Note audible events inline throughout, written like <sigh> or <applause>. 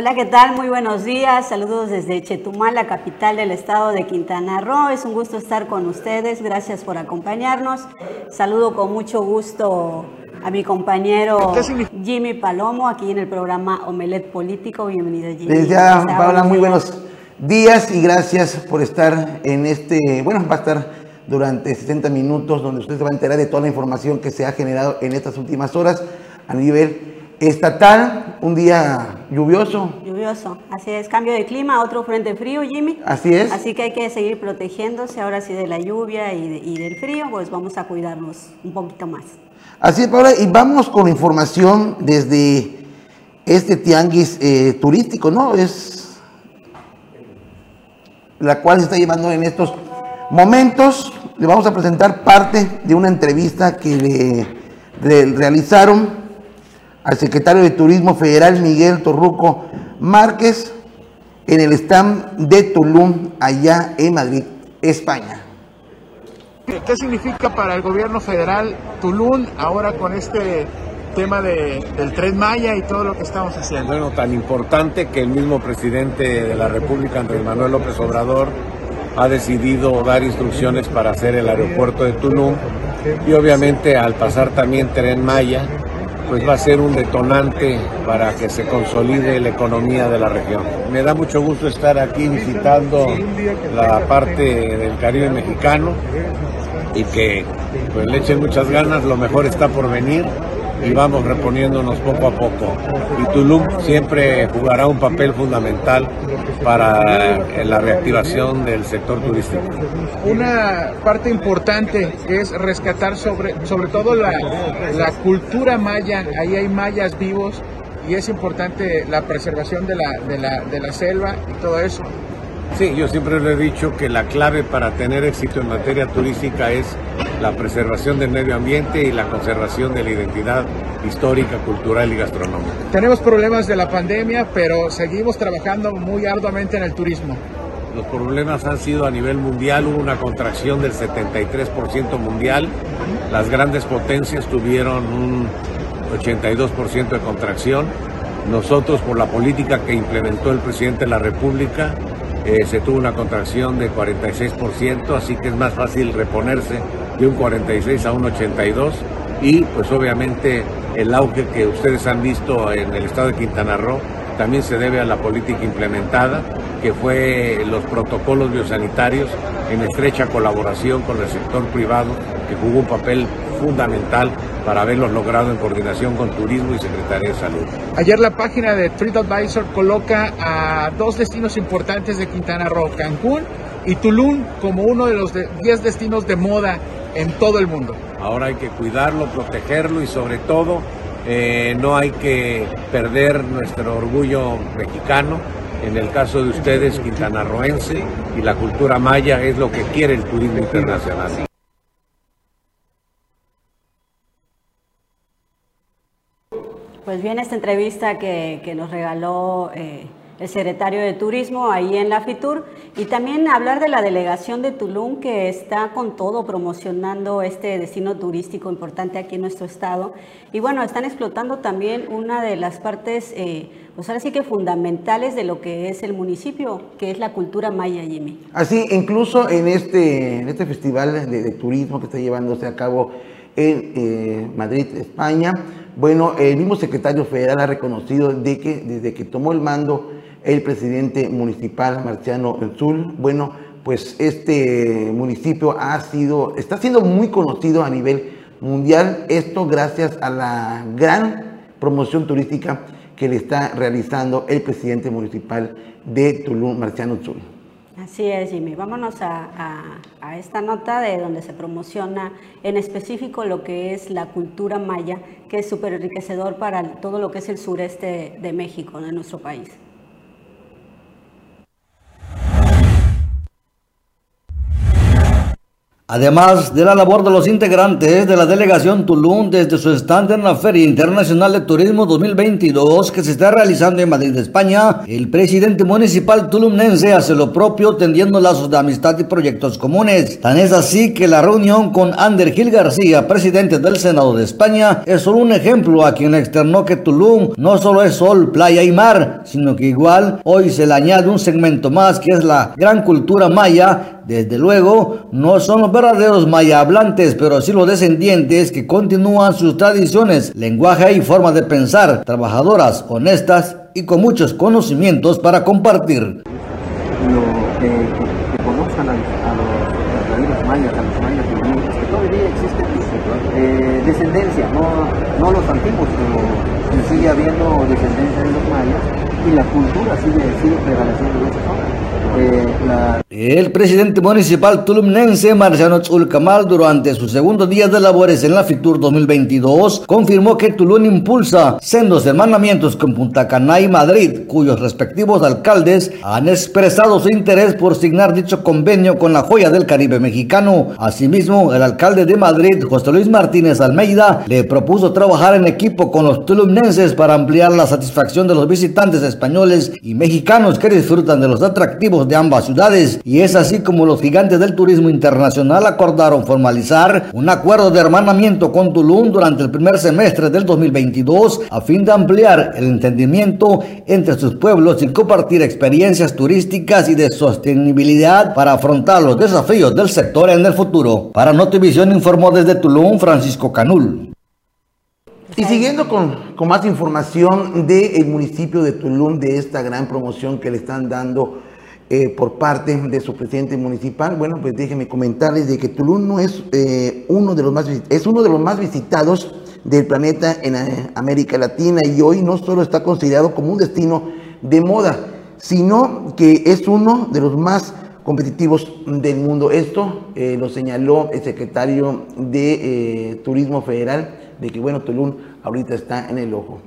Hola, ¿qué tal? Muy buenos días. Saludos desde Chetumal, la capital del estado de Quintana Roo. Es un gusto estar con ustedes. Gracias por acompañarnos. Saludo con mucho gusto a mi compañero Jimmy Palomo aquí en el programa Omelet Político. Bienvenido, Jimmy. Desde ya, Paula, muy buenos días y gracias por estar en este, bueno, va a estar durante 60 minutos donde usted se va a enterar de toda la información que se ha generado en estas últimas horas a nivel estatal, un día lluvioso. Lluvioso, así es, cambio de clima, otro frente frío, Jimmy. Así es. Así que hay que seguir protegiéndose ahora sí de la lluvia y, del frío, pues vamos a cuidarnos un poquito más. Así es, Paula, y vamos con información desde este tianguis eh, turístico, ¿no? Es la cual se está llevando en estos momentos. Le vamos a presentar parte de una entrevista que le realizaron al secretario de Turismo Federal Miguel Torruco Márquez en el stand de Tulum, allá en Madrid, España. ¿Qué significa para el gobierno federal Tulum ahora con este tema del tren Maya y todo lo que estamos haciendo? Bueno, tan importante que el mismo presidente de la República, Andrés Manuel López Obrador, ha decidido dar instrucciones para hacer el aeropuerto de Tulum y obviamente al pasar también tren Maya, pues va a ser un detonante para que se consolide la economía de la región. Me da mucho gusto estar aquí visitando la parte del Caribe mexicano y que pues le echen muchas ganas, lo mejor está por venir y vamos reponiéndonos poco a poco. Y Tulum siempre jugará un papel fundamental para la reactivación del sector turístico. Una parte importante es rescatar sobre, sobre todo la, la cultura maya, ahí hay mayas vivos y es importante la preservación de la, de la, de la selva y todo eso. Sí, yo siempre le he dicho que la clave para tener éxito en materia turística es la preservación del medio ambiente y la conservación de la identidad histórica, cultural y gastronómica. Tenemos problemas de la pandemia, pero seguimos trabajando muy arduamente en el turismo. Los problemas han sido a nivel mundial, hubo una contracción del 73% mundial, las grandes potencias tuvieron un 82% de contracción. Nosotros, por la política que implementó el presidente de la República, eh, se tuvo una contracción de 46%, así que es más fácil reponerse de un 46 a un 82 y pues obviamente el auge que ustedes han visto en el estado de Quintana Roo también se debe a la política implementada, que fue los protocolos biosanitarios en estrecha colaboración con el sector privado, que jugó un papel fundamental para haberlos logrado en coordinación con Turismo y Secretaría de Salud. Ayer la página de TripAdvisor coloca a dos destinos importantes de Quintana Roo, Cancún y Tulum, como uno de los 10 destinos de moda en todo el mundo. Ahora hay que cuidarlo, protegerlo y sobre todo eh, no hay que perder nuestro orgullo mexicano. En el caso de ustedes, quintanarroense y la cultura maya es lo que quiere el turismo internacional. Pues bien, esta entrevista que, nos regaló eh, el secretario de Turismo ahí en la FITUR y también hablar de la delegación de Tulum que está con todo promocionando este destino turístico importante aquí en nuestro estado. Y bueno, están explotando también una de las partes, eh, pues ahora sí que fundamentales de lo que es el municipio, que es la cultura maya, Jimmy. Así, incluso en este, este festival de, turismo que está llevándose a cabo en eh, Madrid, España, bueno, el mismo secretario federal ha reconocido de que desde que tomó el mando el presidente municipal Marciano Zul. Bueno, pues este municipio ha sido, está siendo muy conocido a nivel mundial. Esto gracias a la gran promoción turística que le está realizando el presidente municipal de Tulum, Marciano Zul. Así es, Jimmy. Vámonos a, a, esta nota de donde se promociona en específico lo que es la cultura maya, que es súper enriquecedor para todo lo que es el sureste de México, de nuestro país. Además de la labor de los integrantes de la delegación Tulum desde su stand en la Feria Internacional de Turismo 2022 que se está realizando en Madrid, España, el presidente municipal tulumnense hace lo propio tendiendo lazos de amistad y proyectos comunes. Tan es así que la reunión con Ander Gil García, presidente del Senado de España, es solo un ejemplo a quien externó que Tulum no solo es sol, playa y mar, sino que igual hoy se le añade un segmento más que es la gran cultura maya desde luego, no son los verdaderos maya hablantes, pero sí los descendientes que continúan sus tradiciones, lenguaje y forma de pensar, trabajadoras, honestas y con muchos conocimientos para compartir. Lo que, conozcan a, a los mayas, a los mayas que todavía existe eh, descendencia, no, no los antiguos, pero sigue habiendo descendencia de los mayas y la cultura sigue, sigue prevaleciendo en esa zona. El presidente municipal tulumnense Marciano Tzulcamal durante su segundo día de labores en la FITUR 2022 confirmó que Tulum impulsa sendos hermanamientos con Punta Cana y Madrid, cuyos respectivos alcaldes han expresado su interés por signar dicho convenio con la joya del Caribe mexicano. Asimismo, el alcalde de Madrid, José Luis Martínez Almeida, le propuso trabajar en equipo con los tulumnenses para ampliar la satisfacción de los visitantes españoles y mexicanos que disfrutan de los atractivos de ambas ciudades y es así como los gigantes del turismo internacional acordaron formalizar un acuerdo de hermanamiento con Tulum durante el primer semestre del 2022 a fin de ampliar el entendimiento entre sus pueblos y compartir experiencias turísticas y de sostenibilidad para afrontar los desafíos del sector en el futuro. Para Notivisión informó desde Tulum Francisco Canul. Y siguiendo con, con más información del municipio de Tulum, de esta gran promoción que le están dando eh, por parte de su presidente municipal. Bueno, pues déjenme comentarles de que Tulum no es, eh, uno, de los más, es uno de los más visitados del planeta en eh, América Latina y hoy no solo está considerado como un destino de moda, sino que es uno de los más competitivos del mundo. Esto lo señaló el secretario de Turismo Federal, de que bueno, Tulum ahorita está en el ojo.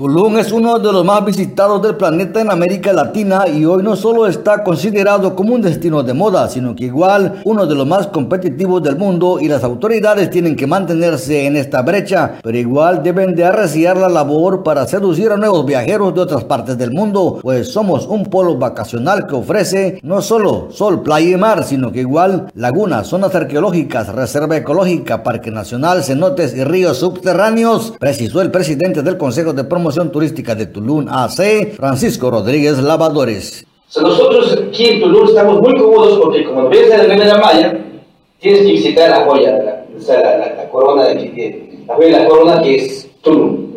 Tulum es uno de los más visitados del planeta en América Latina y hoy no solo está considerado como un destino de moda, sino que igual uno de los más competitivos del mundo y las autoridades tienen que mantenerse en esta brecha, pero igual deben de arreciar la labor para seducir a nuevos viajeros de otras partes del mundo, pues somos un polo vacacional que ofrece no solo sol, playa y mar, sino que igual lagunas, zonas arqueológicas, reserva ecológica, parque nacional, cenotes y ríos subterráneos, precisó el presidente del Consejo de Promoción Turística de Tulum AC, Francisco Rodríguez Lavadores. nosotros aquí en Tulum estamos muy cómodos porque como ves en la Maya, tienes que visitar la joya, la, corona de, la joya de la corona que es Tulum.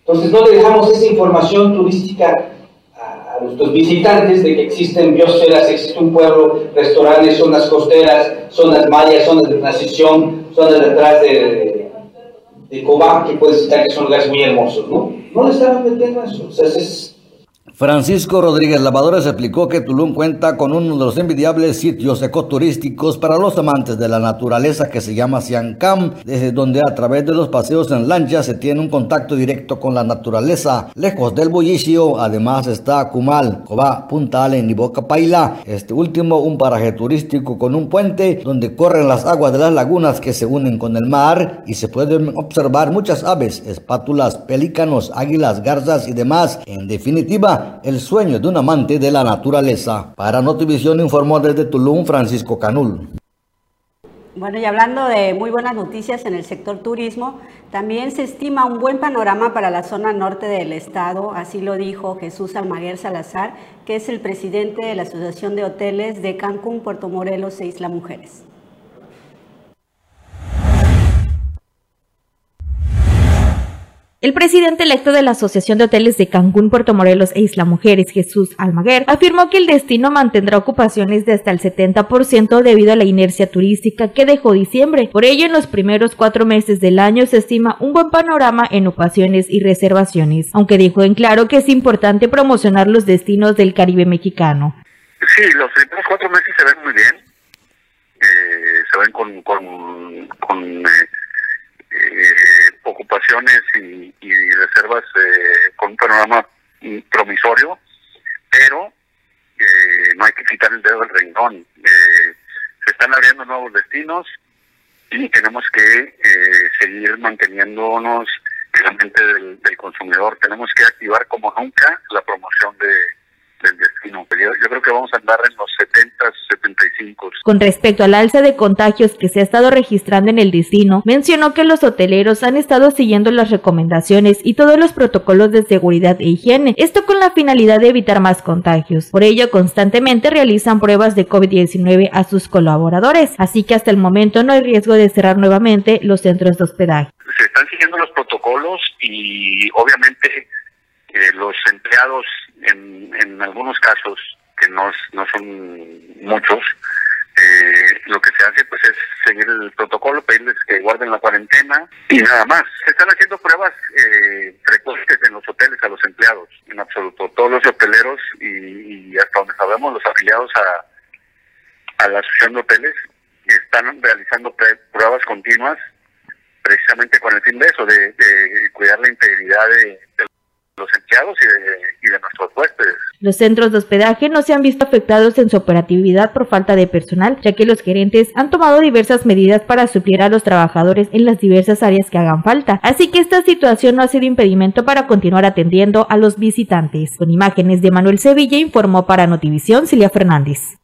Entonces no le dejamos esa información turística a, nuestros visitantes de que existen biosferas, existe un pueblo, restaurantes, zonas costeras, zonas mayas, zonas de transición, zonas detrás de de Cobán, que puedes citar que son lugares muy hermosos, ¿no? No le estaban metiendo eso. O sea, es, Francisco Rodríguez Lavadores explicó que Tulum cuenta con uno de los envidiables sitios ecoturísticos para los amantes de la naturaleza que se llama Siancam, desde donde a través de los paseos en lancha se tiene un contacto directo con la naturaleza. Lejos del bullicio, además está Cumal, Cobá, Punta Allen y Boca Paila. Este último un paraje turístico con un puente donde corren las aguas de las lagunas que se unen con el mar y se pueden observar muchas aves, espátulas, pelícanos, águilas, garzas y demás. En definitiva, el sueño de un amante de la naturaleza. Para Notivisión informó desde Tulum Francisco Canul. Bueno, y hablando de muy buenas noticias en el sector turismo, también se estima un buen panorama para la zona norte del estado, así lo dijo Jesús Almaguer Salazar, que es el presidente de la Asociación de Hoteles de Cancún, Puerto Morelos e Isla Mujeres. El presidente electo de la Asociación de Hoteles de Cancún, Puerto Morelos e Isla Mujeres, Jesús Almaguer, afirmó que el destino mantendrá ocupaciones de hasta el 70% debido a la inercia turística que dejó diciembre. Por ello, en los primeros cuatro meses del año se estima un buen panorama en ocupaciones y reservaciones, aunque dijo en claro que es importante promocionar los destinos del Caribe mexicano. Sí, los primeros cuatro meses se ven muy bien. Eh, se ven con, con, eh, eh, ocupaciones y, reservas eh, con un panorama promisorio, pero eh, no hay que quitar el dedo del renglón. Eh, se están abriendo nuevos destinos y tenemos que eh, seguir manteniéndonos en la mente del, del consumidor. Tenemos que activar como nunca la promoción de del destino. Yo, yo, creo que vamos a andar en los 70, 75. Con respecto al alza de contagios que se ha estado registrando en el destino, mencionó que los hoteleros han estado siguiendo las recomendaciones y todos los protocolos de seguridad e higiene, esto con la finalidad de evitar más contagios. Por ello, constantemente realizan pruebas de COVID-19 a sus colaboradores, así que hasta el momento no hay riesgo de cerrar nuevamente los centros de hospedaje. Se están siguiendo los protocolos y obviamente eh, los empleados en, en algunos casos, que no, no son muchos, eh, lo que se hace pues es seguir el protocolo, pedirles que guarden la cuarentena y nada más. Se están haciendo pruebas eh, frecuentes en los hoteles a los empleados, en absoluto. Todos los hoteleros y, y hasta donde sabemos los afiliados a, a la asociación de hoteles están realizando pruebas continuas precisamente con el fin de eso, de, de cuidar la integridad de, de los empleados y de, y de, nuestros huéspedes. Los centros de hospedaje no se han visto afectados en su operatividad por falta de personal, ya que los gerentes han tomado diversas medidas para suplir a los trabajadores en las diversas áreas que hagan falta. Así que esta situación no ha sido impedimento para continuar atendiendo a los visitantes. Con imágenes de Manuel Sevilla informó para Notivisión Cilia Fernández.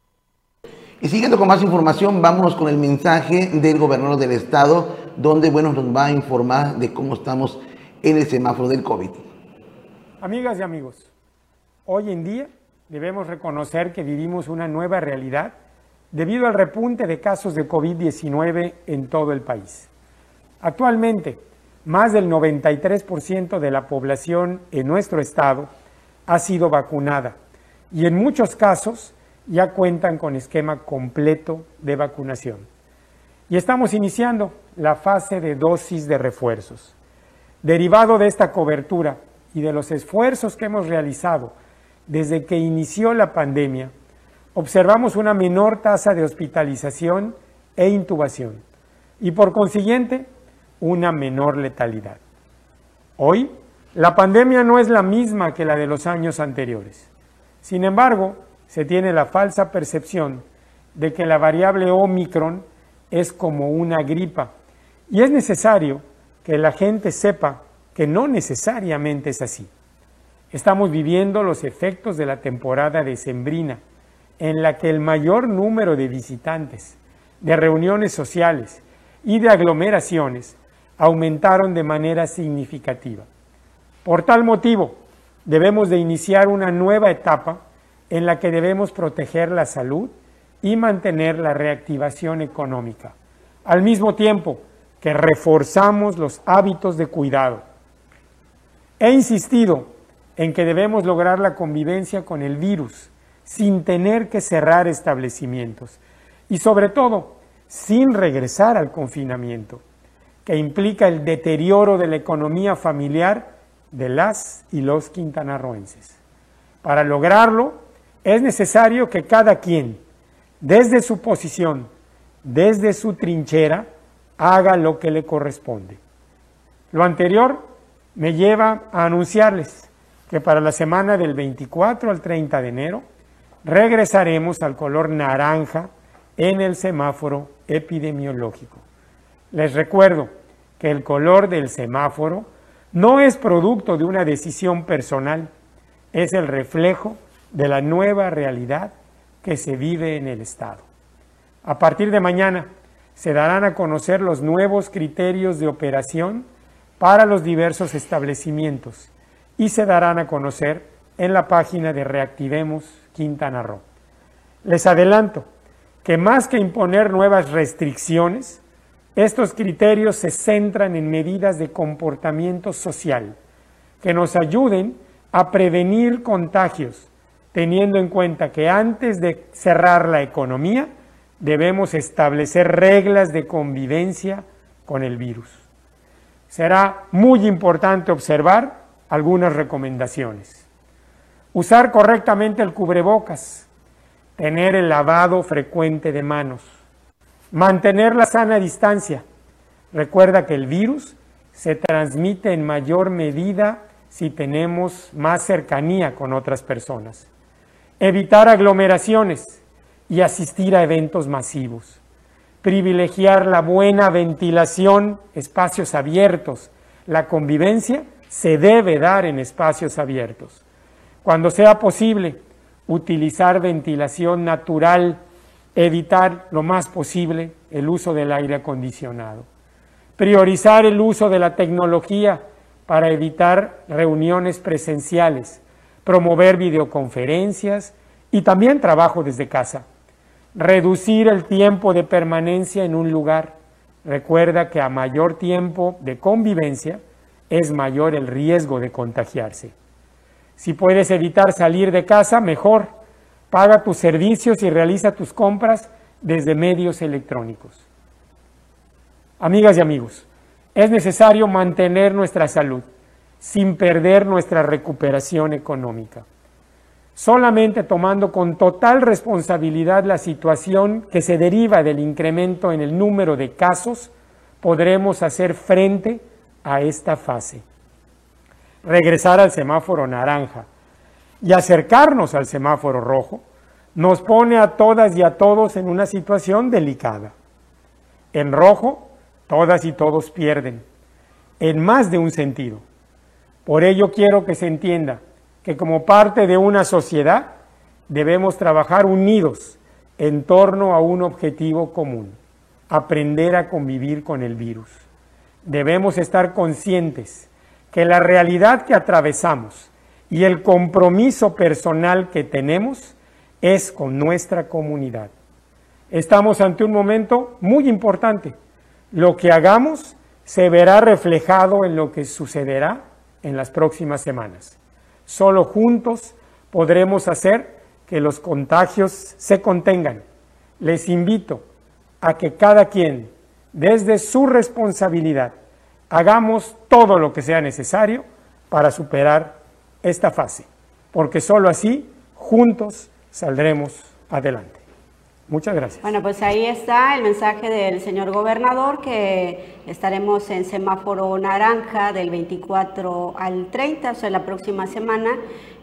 Y siguiendo con más información, vámonos con el mensaje del gobernador del estado, donde bueno, nos va a informar de cómo estamos en el semáforo del COVID. Amigas y amigos, hoy en día debemos reconocer que vivimos una nueva realidad debido al repunte de casos de COVID-19 en todo el país. Actualmente, más del 93% de la población en nuestro estado ha sido vacunada y en muchos casos ya cuentan con esquema completo de vacunación. Y estamos iniciando la fase de dosis de refuerzos. Derivado de esta cobertura, y de los esfuerzos que hemos realizado desde que inició la pandemia, observamos una menor tasa de hospitalización e intubación y por consiguiente una menor letalidad. Hoy, la pandemia no es la misma que la de los años anteriores. Sin embargo, se tiene la falsa percepción de que la variable Omicron es como una gripa y es necesario que la gente sepa que no necesariamente es así. Estamos viviendo los efectos de la temporada decembrina, en la que el mayor número de visitantes, de reuniones sociales y de aglomeraciones aumentaron de manera significativa. Por tal motivo, debemos de iniciar una nueva etapa en la que debemos proteger la salud y mantener la reactivación económica, al mismo tiempo que reforzamos los hábitos de cuidado He insistido en que debemos lograr la convivencia con el virus sin tener que cerrar establecimientos y sobre todo sin regresar al confinamiento, que implica el deterioro de la economía familiar de las y los quintanarroenses. Para lograrlo es necesario que cada quien, desde su posición, desde su trinchera, haga lo que le corresponde. Lo anterior me lleva a anunciarles que para la semana del 24 al 30 de enero regresaremos al color naranja en el semáforo epidemiológico. Les recuerdo que el color del semáforo no es producto de una decisión personal, es el reflejo de la nueva realidad que se vive en el Estado. A partir de mañana se darán a conocer los nuevos criterios de operación para los diversos establecimientos y se darán a conocer en la página de Reactivemos Quintana Roo. Les adelanto que más que imponer nuevas restricciones, estos criterios se centran en medidas de comportamiento social que nos ayuden a prevenir contagios, teniendo en cuenta que antes de cerrar la economía debemos establecer reglas de convivencia con el virus será muy importante observar algunas recomendaciones. Usar correctamente el cubrebocas, tener el lavado frecuente de manos, mantener la sana distancia. Recuerda que el virus se transmite en mayor medida si tenemos más cercanía con otras personas. evitar aglomeraciones y asistir a eventos masivos, privilegiar la buena ventilación, espacios abiertos, la convivencia se debe dar en espacios abiertos. Cuando sea posible, utilizar ventilación natural, evitar lo más posible el uso del aire acondicionado, priorizar el uso de la tecnología para evitar reuniones presenciales, promover videoconferencias y también trabajo desde casa, reducir el tiempo de permanencia en un lugar. Recuerda que a mayor tiempo de convivencia, es mayor el riesgo de contagiarse. Si puedes evitar salir de casa, mejor. Paga tus servicios y realiza tus compras desde medios electrónicos. Amigas y amigos, es necesario mantener nuestra salud sin perder nuestra recuperación económica. Solamente tomando con total responsabilidad la situación que se deriva del incremento en el número de casos, podremos hacer frente a esta fase. Regresar al semáforo naranja y acercarnos al semáforo rojo nos pone a todas y a todos en una situación delicada. En rojo, todas y todos pierden, en más de un sentido. Por ello quiero que se entienda que como parte de una sociedad debemos trabajar unidos en torno a un objetivo común, aprender a convivir con el virus debemos estar conscientes que la realidad que atravesamos y el compromiso personal que tenemos es con nuestra comunidad. Estamos ante un momento muy importante. Lo que hagamos se verá reflejado en lo que sucederá en las próximas semanas. Solo juntos podremos hacer que los contagios se contengan. Les invito a que cada quien desde su responsabilidad, hagamos todo lo que sea necesario para superar esta fase, porque sólo así, juntos, saldremos adelante. Muchas gracias. Bueno, pues ahí está el mensaje del señor gobernador que estaremos en semáforo naranja del 24 al 30, o sea, la próxima semana,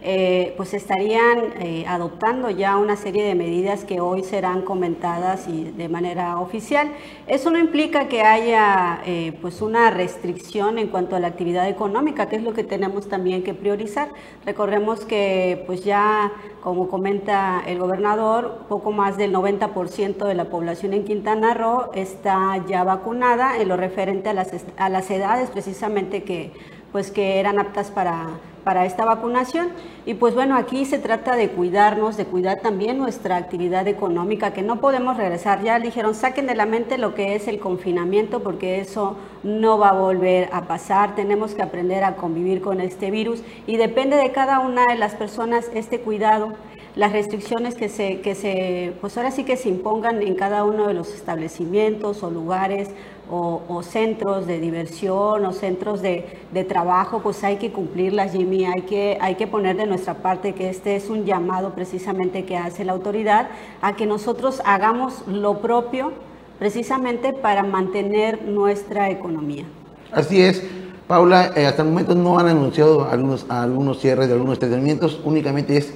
eh, pues estarían eh, adoptando ya una serie de medidas que hoy serán comentadas y de manera oficial. Eso no implica que haya eh, pues una restricción en cuanto a la actividad económica, que es lo que tenemos también que priorizar. Recordemos que pues ya, como comenta el gobernador, poco más del 90% de la población en Quintana Roo está ya vacunada en lo referente a las, a las edades precisamente que pues que eran aptas para para esta vacunación. Y pues bueno, aquí se trata de cuidarnos, de cuidar también nuestra actividad económica, que no podemos regresar. Ya dijeron, saquen de la mente lo que es el confinamiento, porque eso no va a volver a pasar. Tenemos que aprender a convivir con este virus y depende de cada una de las personas este cuidado las restricciones que se, que se, pues ahora sí que se impongan en cada uno de los establecimientos o lugares o, centros de diversión o centros de, trabajo, pues hay que cumplirlas, Jimmy, hay que, hay que poner de nuestra parte que este es un llamado precisamente que hace la autoridad a que nosotros hagamos lo propio precisamente para mantener nuestra economía. Así es. Paula, eh, hasta el momento no han anunciado algunos, algunos cierres de algunos establecimientos, únicamente es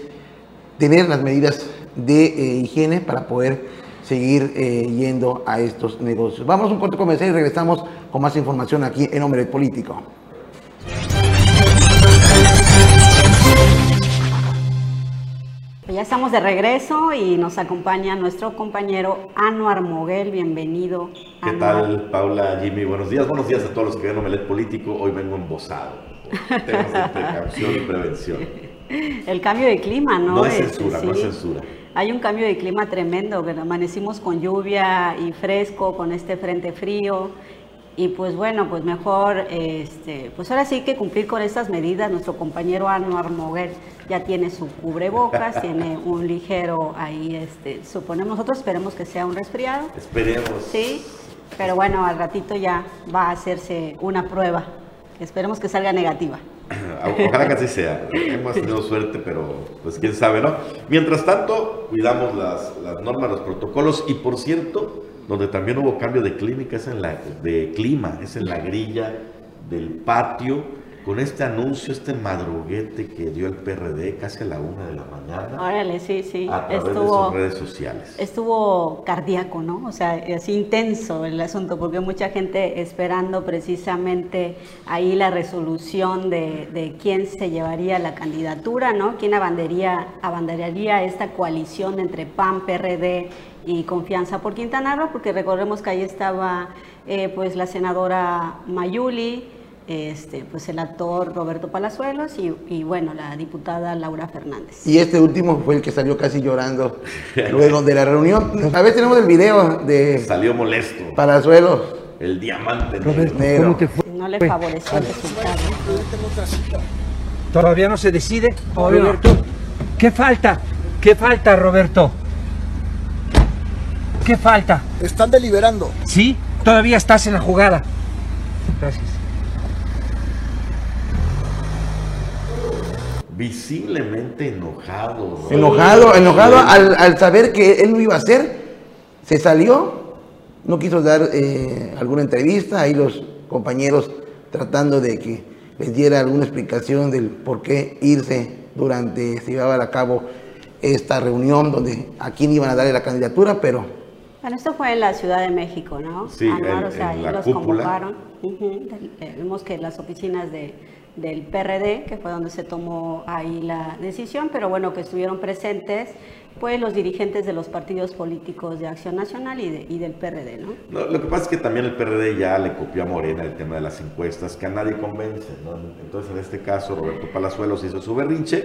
tener las medidas de eh, higiene para poder seguir eh, yendo a estos negocios. Vamos a un corto comercial y regresamos con más información aquí en Hombre Político. Ya estamos de regreso y nos acompaña nuestro compañero Anuar Moguel. Bienvenido. ¿Qué tal, Paula, Jimmy? Buenos días. Buenos días a todos los que ven Omelet Político. Hoy vengo embosado. <laughs> Temas de precaución y prevención. El cambio de clima, ¿no? No es censura, no es censura hay un cambio de clima tremendo, amanecimos con lluvia y fresco, con este frente frío. Y pues bueno, pues mejor, este, pues ahora sí que cumplir con estas medidas. Nuestro compañero Anuar Moguer ya tiene su cubrebocas, <laughs> tiene un ligero ahí, este, suponemos nosotros, esperemos que sea un resfriado. Esperemos. Sí, pero bueno, al ratito ya va a hacerse una prueba. Esperemos que salga negativa. <coughs> Ojalá que así sea. Hemos tenido suerte, pero pues quién sabe, ¿no? Mientras tanto, cuidamos las, normas, los protocolos y por cierto, donde también hubo cambio de clínica en la de clima, es en la grilla del patio con este anuncio, este madruguete que dio el PRD casi a la una de la mañana. Órale, sí, sí. A través de sus redes sociales. Estuvo cardíaco, ¿no? O sea, así intenso el asunto, porque mucha gente esperando precisamente ahí la resolución de, de quién se llevaría la candidatura, ¿no? Quién abanderaría, abanderaría esta coalición entre PAN, PRD y Confianza por Quintana Roo, porque recordemos que ahí estaba eh, pues la senadora Mayuli, este, pues el actor Roberto Palazuelos y, bueno, la diputada Laura Fernández. Y este último fue el que salió casi llorando <laughs> luego de la reunión. A ver, tenemos el video de... Salió molesto. Palazuelos. El diamante negro. No le favoreció el resultado. ¿Todavía no se decide, Roberto? ¿Qué falta? ¿Qué falta, Roberto? ¿Qué falta? Están deliberando. ¿Sí? Todavía estás en la jugada. Gracias. Visiblemente enojado. Enojado, enojado al, saber que él no iba a hacer, se salió, no quiso dar eh, alguna entrevista, ahí los compañeros tratando de que les diera alguna explicación del por qué irse durante, se llevaba a cabo esta reunión donde a quién iban a darle la candidatura, pero... Bueno, esto fue en la Ciudad de México, ¿no? Sí, o sea, en la los convocaron. Vimos que las oficinas de del PRD, que fue donde se tomó ahí la decisión, pero bueno, que estuvieron presentes pues los dirigentes de los partidos políticos de Acción Nacional y, de, y del PRD, ¿no? Lo que pasa es que también el PRD ya le copió a Morena el tema de las encuestas, que a nadie convence, ¿no? Entonces, en este caso, Roberto Palazuelos hizo su berrinche,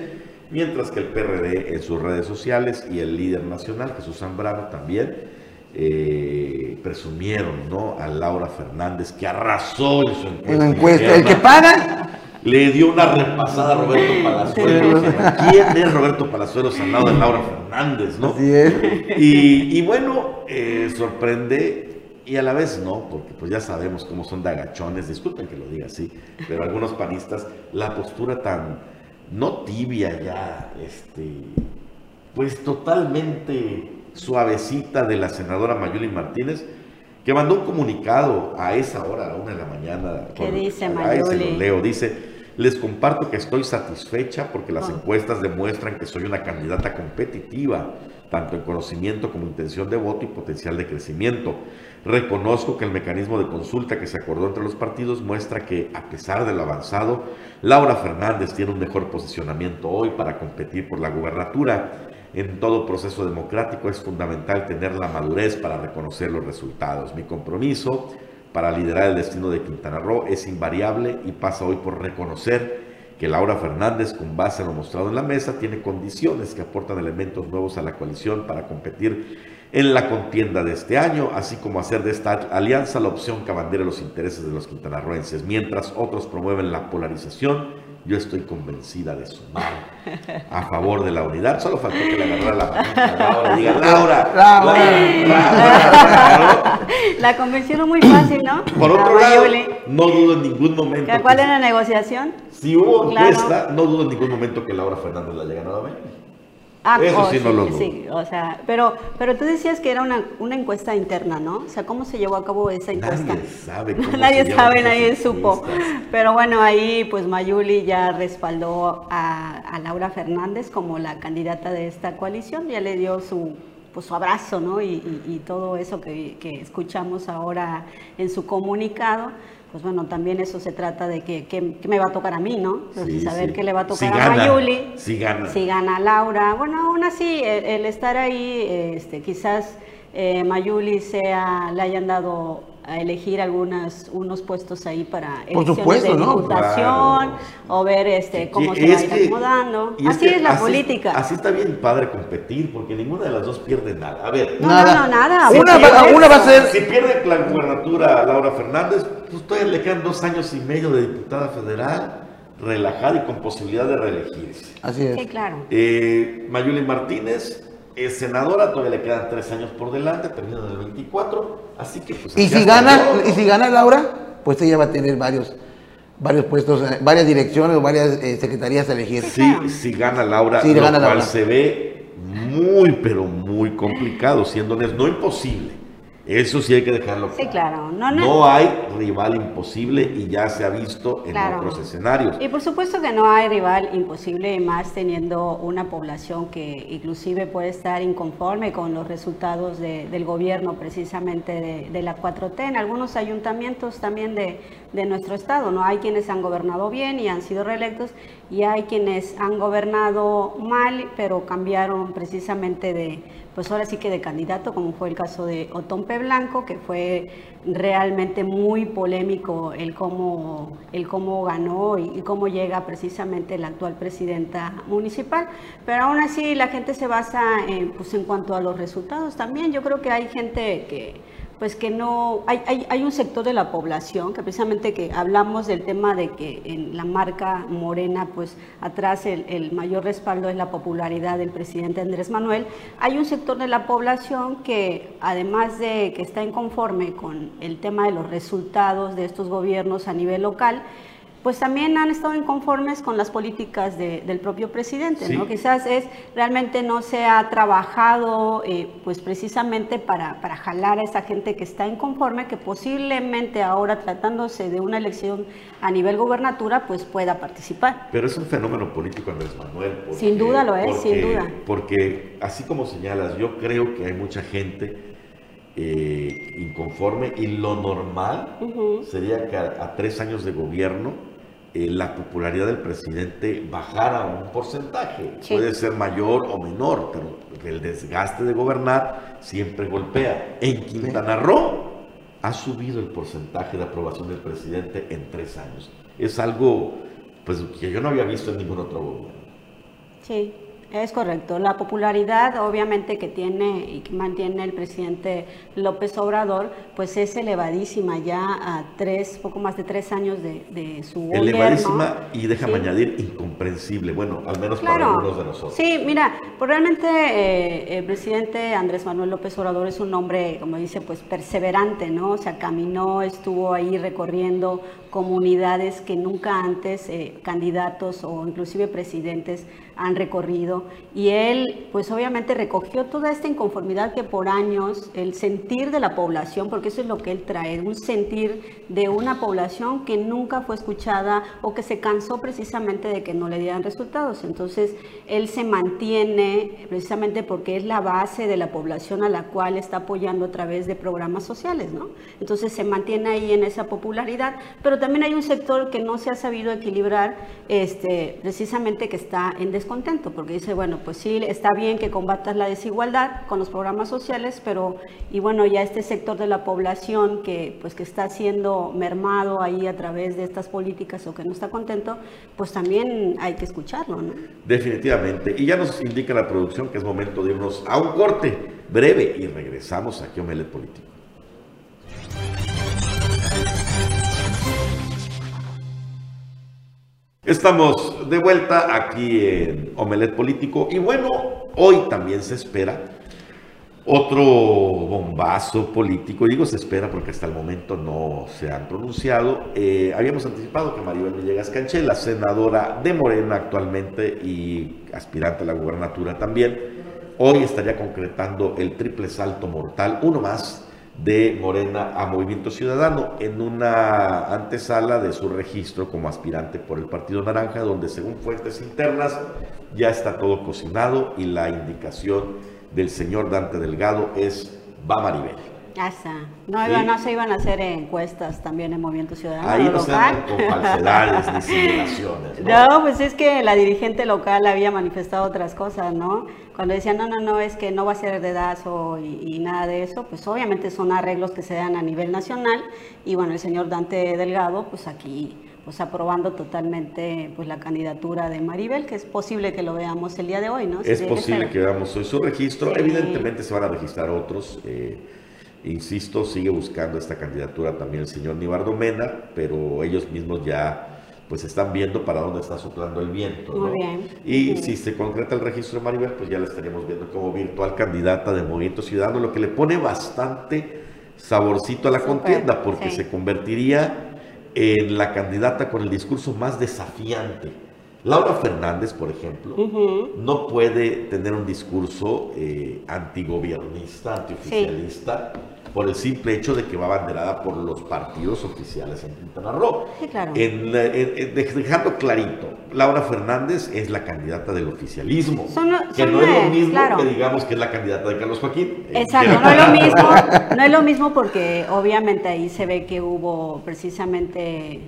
mientras que el PRD en sus redes sociales y el líder nacional, Jesús Zambrano, también eh, presumieron, ¿no? A Laura Fernández, que arrasó en su encuesta. En la encuesta, el que paga le dio una repasada a Roberto Palazuelos. ¿Quién es Roberto Palazuelos al lado de Laura Fernández, no? Y, bueno, eh, sorprende y a la vez no, porque pues ya sabemos cómo son de agachones, disculpen que lo diga así, pero algunos panistas, la postura tan, no tibia ya, este, pues totalmente suavecita de la senadora Mayuli Martínez, que mandó un comunicado a esa hora, a la una de la mañana. ¿Qué dice Mayuli? leo, dice, les comparto que estoy satisfecha porque las ah. encuestas demuestran que soy una candidata competitiva, tanto en conocimiento como intención de voto y potencial de crecimiento. Reconozco que el mecanismo de consulta que se acordó entre los partidos muestra que, a pesar de lo avanzado, Laura Fernández tiene un mejor posicionamiento hoy para competir por la gubernatura. En todo proceso democrático es fundamental tener la madurez para reconocer los resultados. Mi compromiso para liderar el destino de Quintana Roo es invariable y pasa hoy por reconocer que Laura Fernández, con base en lo mostrado en la mesa, tiene condiciones que aportan elementos nuevos a la coalición para competir en la contienda de este año, así como hacer de esta alianza la opción que abandere los intereses de los quintanarroenses, mientras otros promueven la polarización yo estoy convencida de sumar a favor de la unidad. Solo faltó que le agarrara la manita a Laura y diga, Laura, Laura, La convencieron muy fácil, ¿no? Por otro lado, no dudo en ningún momento. ¿Cuál era la negociación? Si hubo encuesta, no dudo en ningún momento que Laura Fernández la haya ganado a Ah, Eso oh, sí, no lo dudo. Sí, o sea, pero, pero tú decías que era una, una, encuesta interna, ¿no? O sea, ¿cómo se llevó a cabo esa encuesta? <laughs> Nadie sabe cómo Nadie sabe, nadie supo. Pero bueno, ahí pues Mayuli ya respaldó a, a, Laura Fernández como la candidata de esta coalición, ya le dio su pues su abrazo, ¿no? Y, y, y todo eso que, que escuchamos ahora en su comunicado pues bueno, también eso se trata de que, me va a tocar a mí, ¿no? saber qué le va a tocar a Mayuli. Si gana. Si gana Laura. Bueno, aún así, el, estar ahí, este, quizás eh, Mayuli sea, le hayan dado a elegir algunas unos puestos ahí para elecciones de diputación o ver este cómo se va a ir acomodando. Así es la política. Así está bien padre competir porque ninguna de las dos pierde nada. A ver, no, nada. no, nada. una, va, a ser si pierde la gubernatura Laura Fernández, pues todavía le quedan dos años y medio de diputada federal relajada y con posibilidad de reelegirse. Así es. Sí, claro. Eh, Mayuli Martínez es senadora, todavía le quedan tres años por delante, termina en el 24, así que pues... Y si gana, y si gana Laura, pues ella va a tener varios varios puestos, eh, varias direcciones o varias eh, secretarías a elegir. Sí, si gana Laura, lo cual se ve muy, pero muy complicado, siendo no imposible, Eso sí hay que dejarlo Sí, claro. No, No, no- hay rival imposible y ya se ha visto en Claro. otros escenarios. Y por supuesto que no hay rival imposible, más teniendo una población que inclusive puede estar inconforme con los resultados de- del gobierno precisamente de, de la 4T en algunos ayuntamientos también de, de nuestro estado. No hay quienes han gobernado bien y han sido reelectos y hay quienes han gobernado mal, pero cambiaron precisamente de, pues ahora sí que de candidato, como fue el caso de Otompe Blanco, que fue realmente muy polémico el cómo, el cómo ganó y, y cómo llega precisamente la actual presidenta municipal. Pero aún así la gente se basa en, pues, en cuanto a los resultados también. Yo creo que hay gente que pues que no, hay, hay, hay un sector de la población que precisamente que hablamos del tema de que en la marca Morena, pues atrás el, el mayor respaldo es la popularidad del presidente Andrés Manuel, hay un sector de la población que además de que está inconforme con el tema de los resultados de estos gobiernos a nivel local, pues también han estado inconformes con las políticas de- del propio presidente, Sí. ¿no? Quizás es realmente no se ha trabajado, eh, pues precisamente para, para jalar a esa gente que está inconforme, que posiblemente ahora tratándose de una elección a nivel gubernatura, pues pueda participar. Pero es un fenómeno político, Andrés Manuel. porque- Sin duda lo es, sin duda. Porque, así como señalas, yo creo que hay mucha gente eh, inconforme y lo normal sería que a, a tres años de gobierno eh, la popularidad del presidente bajara un porcentaje. Sí. Puede ser mayor o menor, pero el desgaste de gobernar siempre golpea. En Quintana Roo ha subido el porcentaje de aprobación del presidente en tres años. Es algo pues, que yo no había visto en ningún otro gobierno. Sí, es correcto. La popularidad obviamente que tiene y que mantiene el presidente López Obrador, pues es elevadísima ya a tres, poco más de tres años de, de su gobierno. Elevadísima y déjame Sí. añadir incomprensible, bueno, al menos para algunos de nosotros. Sí, mira, pues realmente eh, el presidente Andrés Manuel López Obrador es un hombre, como dice, pues perseverante, ¿no? O sea, caminó, estuvo ahí recorriendo comunidades que nunca antes eh, candidatos o inclusive presidentes han recorrido y él pues obviamente recogió toda esta inconformidad que por años el sentir de la población, porque eso es lo que él trae, un sentir de una población que nunca fue escuchada o que se cansó precisamente de que no le dieran resultados. Entonces él se mantiene precisamente porque es la base de la población a la cual está apoyando a través de programas sociales, ¿no? Entonces se mantiene ahí en esa popularidad, pero también hay un sector que no se ha sabido equilibrar, este, precisamente que está en descontento, porque dice, bueno, pues sí, está bien que combatas la desigualdad con los programas sociales, pero, y bueno, ya este sector de la población que, pues, que está siendo mermado ahí a través de estas políticas o que no está contento, pues también hay que escucharlo, ¿no? Definitivamente. Y ya nos indica la producción que es momento de irnos a un corte breve y regresamos aquí a Omelet Político. Estamos de vuelta aquí en Omelet Político y bueno, hoy también se espera otro bombazo político. Digo se espera porque hasta el momento no se han pronunciado. Eh, habíamos anticipado que Maribel Villegas Canché, la senadora de Morena actualmente y aspirante a la gubernatura también, hoy estaría concretando el triple salto mortal, uno más de Morena a Movimiento Ciudadano en una antesala de su registro como aspirante por el Partido Naranja, donde según fuentes internas ya está todo cocinado y la indicación del señor Dante Delgado es va Maribel. Ya está. No, Sí. iba- no se iban a hacer encuestas también en Movimiento Ciudadano Ahí no local. con falsedades ni simulaciones. ¿no? <laughs> No, pues es que la dirigente local había manifestado otras cosas, ¿no? Cuando decían, no, no, no, es que no va a ser dedazo y, y nada de eso, pues obviamente son arreglos que se dan a nivel nacional y bueno, el señor Dante Delgado, pues aquí, pues aprobando totalmente pues la candidatura de Maribel, que es posible que lo veamos el día de hoy, ¿no? Si Es posible que veamos hoy su registro. Sí. Evidentemente se van a registrar otros. eh, insisto, sigue buscando esta candidatura también el señor Nibardo Mena, pero ellos mismos ya pues están viendo para dónde está soplando el viento. Muy bien. Y Sí. si se concreta el registro de Maribel, pues ya la estaríamos viendo como virtual candidata de Movimiento Ciudadano, lo que le pone bastante saborcito a la contienda, porque sí. se convertiría en la candidata con el discurso más desafiante. Laura Fernández, por ejemplo, no puede tener un discurso eh, antigobiernista, antioficialista, por el simple hecho de que va abanderada por los partidos oficiales en Quintana Roo. Sí, claro. En la- en- en- dejando clarito, Laura Fernández es la candidata del oficialismo, Son- que no es eh, lo mismo claro. que digamos que es la candidata de Carlos Joaquín. Eh, Exacto, no es lo mismo, no es lo mismo porque obviamente ahí se ve que hubo precisamente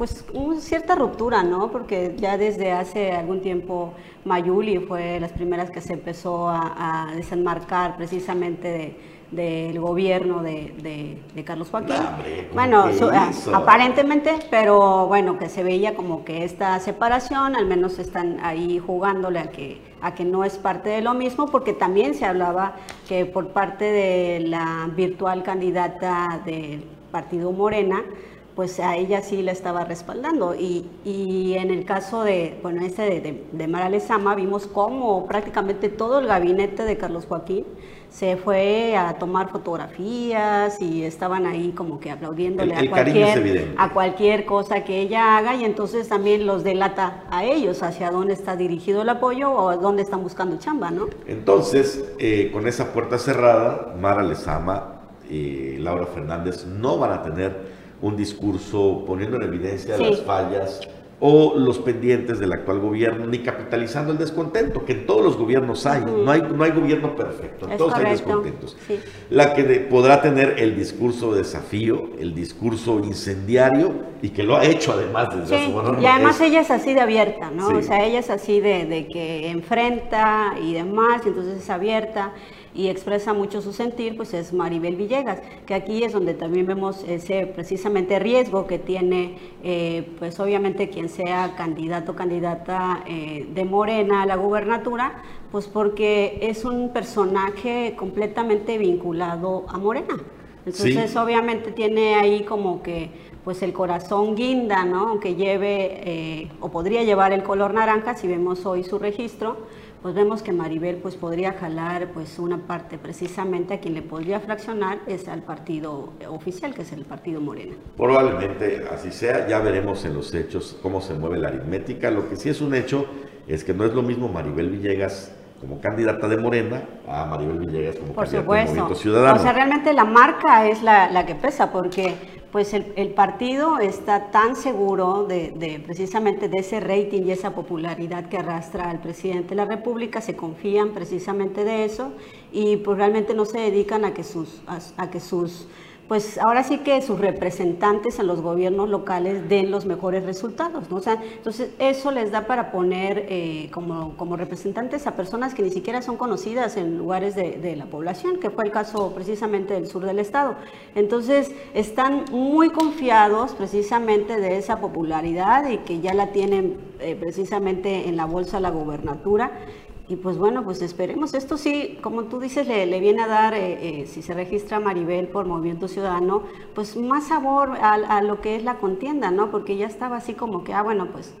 pues una cierta ruptura, ¿no? Porque ya desde hace algún tiempo Mayuli fue de las primeras que se empezó a, a desenmarcar precisamente de- del gobierno de, de- de Carlos Joaquín. hombre, ¿cómo bueno, ah, aparentemente, pero bueno, que se veía como que esta separación, al menos están ahí jugándole a que, a que no es parte de lo mismo, porque también se hablaba que por parte de la virtual candidata del partido Morena, pues a ella sí la estaba respaldando. Y, y en el caso de, bueno, este de, de, de Mara Lezama, vimos cómo prácticamente todo el gabinete de Carlos Joaquín se fue a tomar fotografías y estaban ahí como que aplaudiéndole El- el a, cualquier, a cualquier cosa que ella haga y entonces también los delata a ellos hacia dónde está dirigido el apoyo o dónde están buscando chamba, ¿no? Entonces, eh, con esa puerta cerrada, Mara Lezama y Laura Fernández no van a tener un discurso poniendo en evidencia Sí. las fallas o los pendientes del actual gobierno, ni capitalizando el descontento, que en todos los gobiernos hay. Ujú. no hay. No hay gobierno perfecto, en Es todos hay correcto. descontentos. Sí. La que de- podrá tener el discurso de desafío, el discurso incendiario, y que lo ha hecho además desde Sí, hace bueno, y además es- ella es así de abierta, ¿no? Sí. O sea, ella es así de, de que enfrenta y demás, y entonces es abierta y expresa mucho su sentir, pues es Maribel Villegas, que aquí es donde también vemos ese precisamente riesgo que tiene, eh, pues obviamente quien sea candidato o candidata eh, de Morena a la gubernatura, pues porque es un personaje completamente vinculado a Morena. Entonces, Sí. obviamente tiene ahí como que pues el corazón guinda, ¿no? Aunque lleve eh, o podría llevar el color naranja, si vemos hoy su registro, pues vemos que Maribel pues podría jalar pues una parte precisamente a quien le podría fraccionar es al partido oficial, que es el partido Morena. Probablemente así sea, ya veremos en los hechos cómo se mueve la aritmética. Lo que sí es un hecho es que no es lo mismo Maribel Villegas como candidata de Morena a Maribel Villegas como Por candidata supuesto. Movimiento Ciudadano. O sea, realmente la marca es la, la que pesa, porque pues el, el partido está tan seguro de, precisamente de ese rating y esa popularidad que arrastra al presidente de la República, se confían precisamente de eso y pues realmente no se dedican a que sus, a que sus pues ahora sí que sus representantes en los gobiernos locales den los mejores resultados, ¿no? Entonces eso les da para poner eh, como, como representantes a personas que ni siquiera son conocidas en lugares de, de la población, que fue el caso precisamente del sur del estado. Entonces están muy confiados precisamente de esa popularidad y que ya la tienen eh, precisamente en la bolsa la gobernatura. Y pues bueno, pues esperemos. Esto sí, como tú dices, le, le viene a dar, eh, eh, si se registra Maribel por Movimiento Ciudadano, pues más sabor a, lo que es la contienda, ¿no? Porque ya estaba así como que, ah, bueno, pues,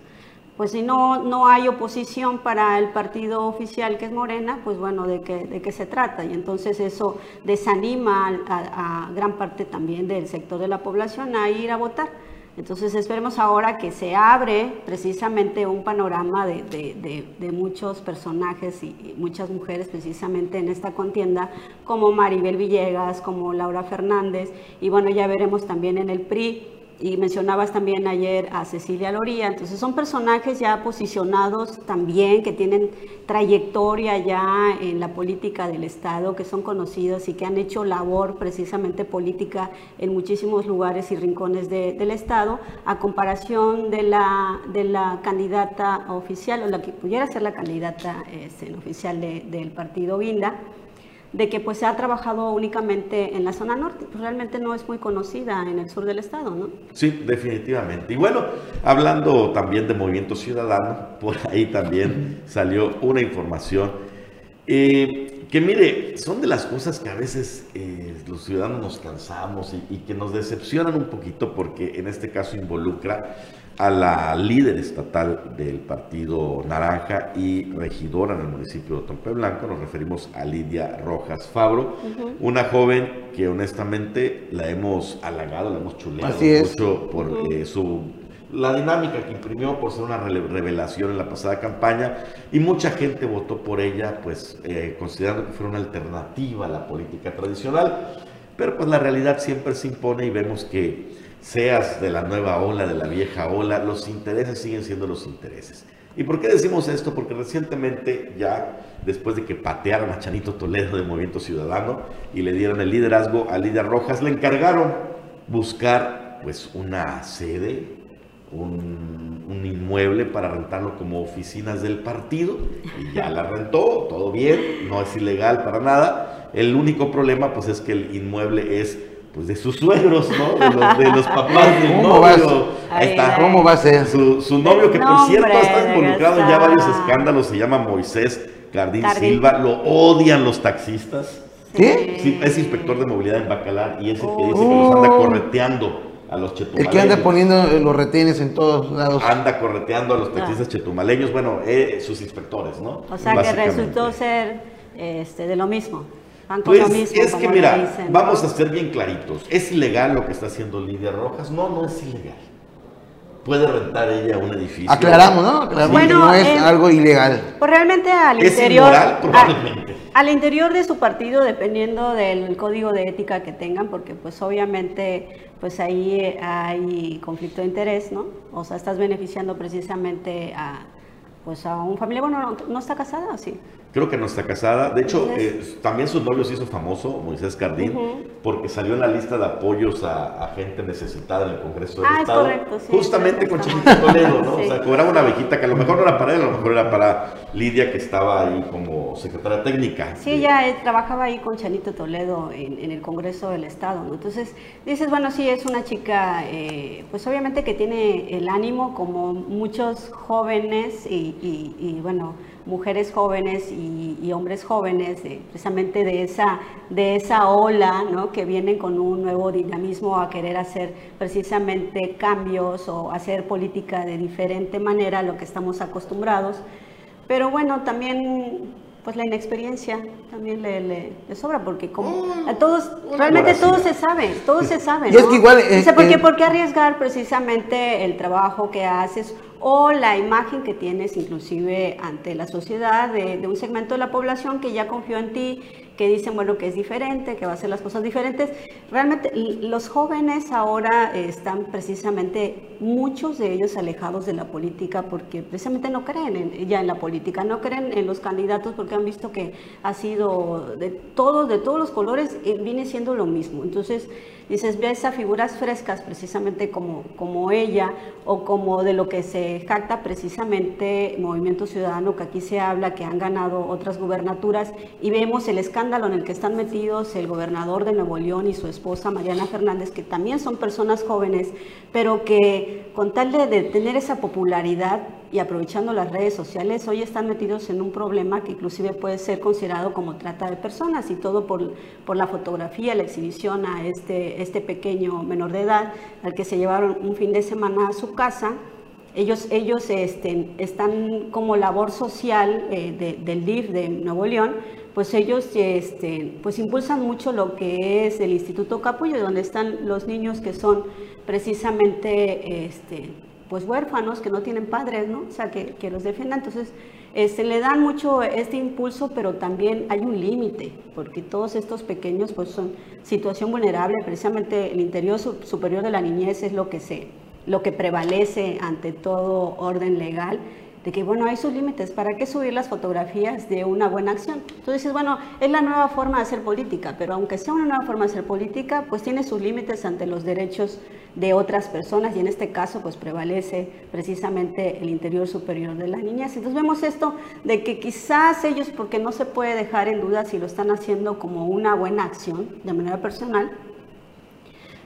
pues si no, no hay oposición para el partido oficial que es Morena, pues bueno, ¿de qué, de qué se trata? Y entonces eso desanima a gran parte también del sector de la población a ir a votar. Entonces esperemos ahora que se abre precisamente un panorama de, muchos personajes y, muchas mujeres precisamente en esta contienda, como Maribel Villegas, como Laura Fernández, y bueno, ya veremos también en el PRI, y mencionabas también ayer a Cecilia Loría, entonces son personajes ya posicionados también, que tienen trayectoria ya en la política del Estado, que son conocidos y que han hecho labor precisamente política en muchísimos lugares y rincones de, del Estado, a comparación de la, de la candidata oficial, o la que pudiera ser la candidata este, oficial de, del partido Vinda, de que pues se ha trabajado únicamente en la zona norte, pues realmente no es muy conocida en el sur del estado, ¿no? Sí, definitivamente. Y bueno, hablando también de Movimiento Ciudadano, <laughs> por ahí también salió una información eh, que mire, son de las cosas que a veces eh, los ciudadanos nos cansamos y, y que nos decepcionan un poquito porque en este caso involucra a la líder estatal del Partido Naranja y regidora en el municipio de Tompe Blanco, nos referimos a Lidia Rojas Fabro, uh -huh. una joven que honestamente la hemos halagado, la hemos chuleado mucho por uh -huh. eh, su la dinámica que imprimió por ser una revelación en la pasada campaña y mucha gente votó por ella, pues eh, considerando que fuera una alternativa a la política tradicional. pero pues la realidad siempre se impone y vemos que seas de la nueva ola, de la vieja ola, los intereses siguen siendo los intereses. ¿Y por qué decimos esto? Porque recientemente ya, después de que patearon a Chanito Toledo de Movimiento Ciudadano y le dieron el liderazgo a Lidia Rojas, le encargaron buscar pues una sede, un, un, inmueble para rentarlo como oficinas del partido y ya la rentó, todo bien, no es ilegal para nada. El único problema pues es que el inmueble es pues de sus suegros, ¿no? De los, de los papás del novio. Ahí está. ¿Cómo va a ser? Su, su novio, que por cierto está involucrado en ya varios escándalos, se llama Moisés Cardín Silva, lo odian los taxistas. ¿Qué? Sí, es inspector de movilidad en Bacalar y es el que dice que los anda correteando a los chetumaleños. El que anda poniendo los retenes en todos lados. Anda correteando a los taxistas chetumaleños, bueno, eh, sus inspectores, ¿no? O sea que resultó ser este, de lo mismo. Pues es que mira, vamos a ser bien claritos. ¿Es ilegal lo que está haciendo Lidia Rojas? No, no es ilegal. Puede rentar ella un edificio. Aclaramos, ¿no? Aclaramos Bueno, que no es eh, algo ilegal. Pues realmente al ¿Es interior. inmoral? Probablemente. a- al interior de su partido, dependiendo del código de ética que tengan, porque pues obviamente pues ahí hay conflicto de interés, ¿no? O sea, estás beneficiando precisamente a pues a un familiar, bueno, no, no está casada, ¿o sí? Creo que no está casada. De hecho, eh, también su novio se hizo famoso, Moisés Cardín, porque salió en la lista de apoyos a, a gente necesitada en el Congreso del Ah, es Estado. correcto, sí, justamente es con correcto. Chinito Toledo, ¿no? <laughs> Sí. O sea, cobraba una abejita que a lo mejor no era para él, a lo mejor era para Lidia, que estaba ahí como secretaria técnica. Sí, ella eh, trabajaba ahí con Chanito Toledo en, en el Congreso del Estado, ¿no? Entonces, dices, bueno, sí, es una chica, eh, pues obviamente que tiene el ánimo como muchos jóvenes y, y- y, bueno, mujeres jóvenes y, y hombres jóvenes, de- precisamente de esa, de esa ola. Que vienen con un nuevo dinamismo a querer hacer precisamente cambios o hacer política de diferente manera a lo que estamos acostumbrados. Pero bueno, también pues la inexperiencia también le, le- le sobra porque como a todos realmente todo se sabe, todo se sabe. Y es ¿no? que igual, eh, Dice, ¿por qué, eh, por qué arriesgar precisamente el trabajo que haces o la imagen que tienes inclusive ante la sociedad de, de un segmento de la población que ya confió en ti, que dicen, bueno, que es diferente, que va a hacer las cosas diferentes. Realmente los jóvenes ahora eh, están precisamente, muchos de ellos alejados de la política porque precisamente no creen en- ya en la política, no creen en los candidatos porque han visto que ha sido de todos, de todos los colores, eh, viene siendo lo mismo. Entonces, dices, ves a figuras frescas precisamente como, como ella o como de lo que se jacta precisamente Movimiento Ciudadano, que aquí se habla que han ganado otras gubernaturas y vemos el escándalo en el que están metidos el gobernador de Nuevo León y su esposa Mariana Fernández, que también son personas jóvenes, pero que con tal de, de tener esa popularidad y aprovechando las redes sociales, hoy están metidos en un problema que inclusive puede ser considerado como trata de personas y todo por, por la fotografía, la exhibición a este, este pequeño menor de edad al que se llevaron un fin de semana a su casa. Ellos, ellos este, están como labor social eh, de- del DIF de Nuevo León, pues ellos este, pues impulsan mucho lo que es el Instituto Capullo, donde están los niños que son precisamente este, pues huérfanos, que no tienen padres, ¿no? O sea, que, que los defiendan. Entonces, este, le dan mucho este impulso, pero también hay un límite, porque todos estos pequeños pues son situación vulnerable, precisamente el interior su- superior de la niñez es lo que se, lo que prevalece ante todo orden legal, de que bueno, hay sus límites, ¿para qué subir las fotografías de una buena acción? Entonces dices, bueno, es la nueva forma de hacer política, pero aunque sea una nueva forma de hacer política, pues tiene sus límites ante los derechos de otras personas y en este caso pues prevalece precisamente el interior superior de las niñas. Entonces vemos esto de que quizás ellos, porque no se puede dejar en duda si lo están haciendo como una buena acción de manera personal,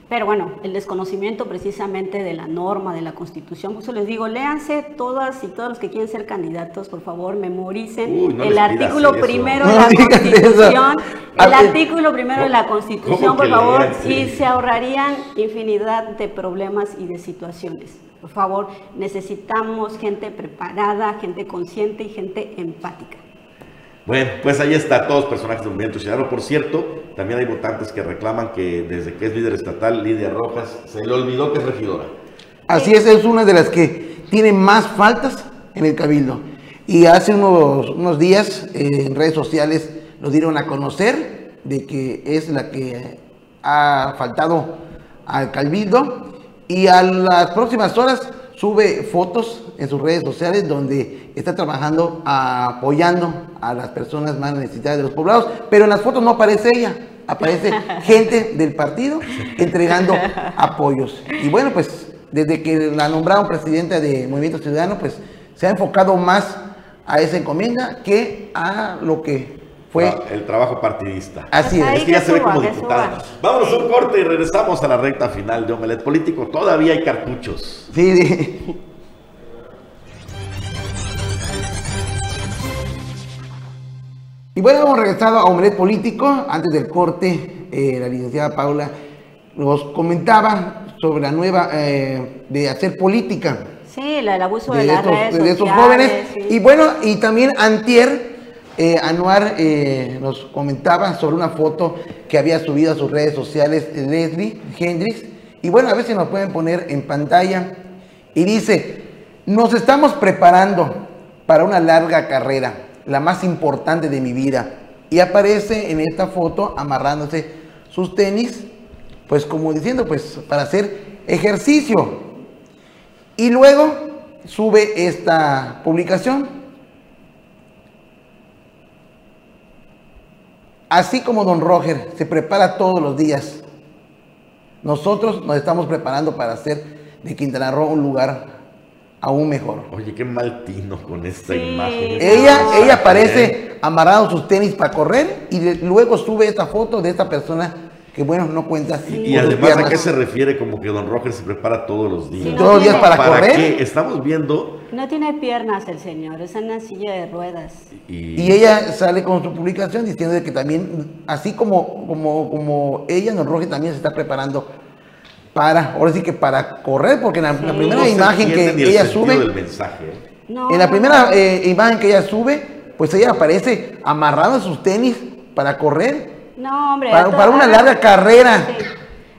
pero bueno, el desconocimiento precisamente de la norma, de la constitución, eso les digo, léanse todas y todos los que quieren ser candidatos, por favor, memoricen Uy, no el les pidas artículo primero de la constitución, el ver, artículo primero de la constitución, ¿cómo por favor, lean? Sí. y se ahorrarían infinidad de problemas y de situaciones. Por favor, necesitamos gente preparada, gente consciente y gente empática. Bueno, pues ahí está, todos personajes del movimiento ciudadano. Por cierto, también hay votantes que reclaman que desde que es líder estatal, Lidia Rojas, se le olvidó que es regidora. Así es, es una de las que tiene más faltas en el cabildo. Y hace unos, unos días en redes sociales nos dieron a conocer de que es la que ha faltado al Cabildo y a las próximas horas sube fotos en sus redes sociales donde está trabajando apoyando a las personas más necesitadas de los poblados, pero en las fotos no aparece ella, aparece <laughs> gente del partido entregando <laughs> apoyos. Y bueno, pues desde que la nombraron presidenta de Movimiento Ciudadano, pues se ha enfocado más a esa encomienda que a lo que fue el trabajo partidista. Así es. Es que ya se ve como diputada. Vámonos a un corte y regresamos a la recta final de Omelet Político. Todavía hay cartuchos. Sí, sí. Y bueno, hemos regresado a Omelet Político. Antes del corte, eh, la licenciada Paula nos comentaba sobre la nueva eh, de hacer política. Sí, el abuso de, las redes de esos jóvenes. Y bueno, y también Antier, eh, Anuar eh, nos comentaba sobre una foto que había subido a sus redes sociales Leslie Hendrix. Y bueno, a ver si nos pueden poner en pantalla. Y dice, nos estamos preparando para una larga carrera, la más importante de mi vida. Y aparece en esta foto amarrándose sus tenis, pues como diciendo, pues para hacer ejercicio. Y luego sube esta publicación. Así como don Roger se prepara todos los días, nosotros nos estamos preparando para hacer de Quintana Roo un lugar aún mejor. Oye, qué mal tino con esta imagen. Ella, ella aparece amarrado sus tenis para correr y de- luego sube esta foto de esta persona que bueno, no cuenta. Y además, ¿a qué se refiere como que Don Roger se prepara todos los días? Sí, no Todos los días para correr. qué? Estamos viendo No tiene piernas el señor, es en una silla de ruedas. y, Y ella sale con su publicación diciendo de que también, así como, como, como ella, Don Roger también se está preparando para, ahora sí que para correr, porque en la, la primera no imagen que el ella sube, del mensaje. ¿eh? No, en la primera eh, imagen que ella sube, pues ella aparece amarrada a sus tenis para correr, No, hombre. para, para una larga carrera. Sí.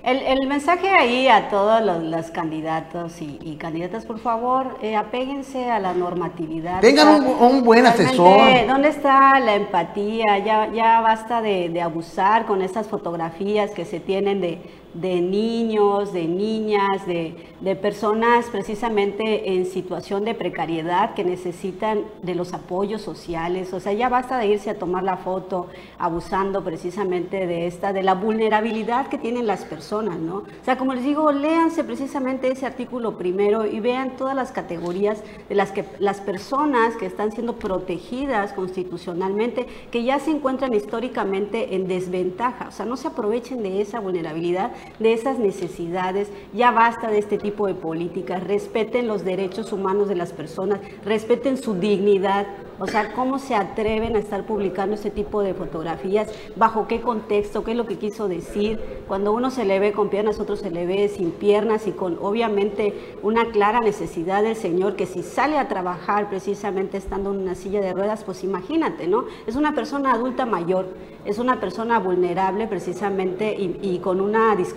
El, el mensaje ahí a todos los, los candidatos y, y candidatas, por favor, eh, apéguense a la normatividad. Tengan un, un buen asesor. ¿Dónde está la empatía? Ya, ya basta de, de abusar con estas fotografías que se tienen de, de niños, de niñas, de, de personas precisamente en situación de precariedad que necesitan de los apoyos sociales. O sea, ya basta de irse a tomar la foto abusando precisamente de esta, de la vulnerabilidad que tienen las personas, ¿no? O sea, como les digo, léanse precisamente ese artículo primero y vean todas las categorías de las que las personas que están siendo protegidas constitucionalmente, que ya se encuentran históricamente en desventaja. O sea, no se aprovechen de esa vulnerabilidad, de esas necesidades. Ya basta de este tipo de políticas. Respeten los derechos humanos de las personas, respeten su dignidad. O sea, ¿cómo se atreven a estar publicando este tipo de fotografías? ¿Bajo qué contexto? ¿Qué es lo que quiso decir? Cuando uno se le ve con piernas, otro se le ve sin piernas y con obviamente una clara necesidad del Señor que si sale a trabajar precisamente estando en una silla de ruedas, pues imagínate, ¿no? Es una persona adulta mayor, es una persona vulnerable precisamente y, con una discapacidad,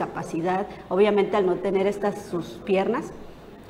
obviamente al no tener estas sus piernas.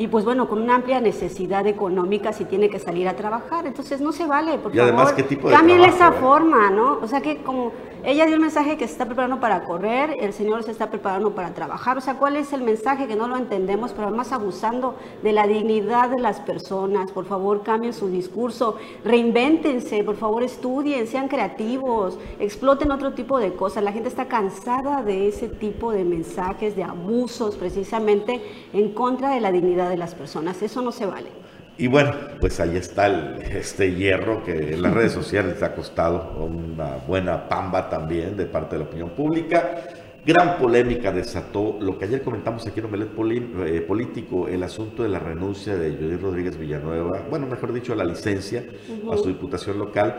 Y pues bueno, con una amplia necesidad económica si tiene que salir a trabajar. Entonces no se vale, por Y además. ¿qué tipo de esa eh? forma, ¿no? O sea que como ella dio el mensaje que se está preparando para correr, el Señor se está preparando para trabajar. O sea, ¿cuál es el mensaje que no lo entendemos, pero además abusando de la dignidad de las personas? Por favor, cambien su discurso, reinvéntense, por favor, estudien, sean creativos, exploten otro tipo de cosas. La gente está cansada de ese tipo de mensajes, de abusos, precisamente en contra de la dignidad de las personas. Eso no se vale. Y bueno, pues ahí está el- este hierro que en las redes sociales ha costado una buena pamba también de parte de la opinión pública. Gran polémica desató lo que ayer comentamos aquí en Omelet eh, Político, el asunto de la renuncia de Judith Rodríguez Villanueva, bueno, mejor dicho, la licencia a su diputación local.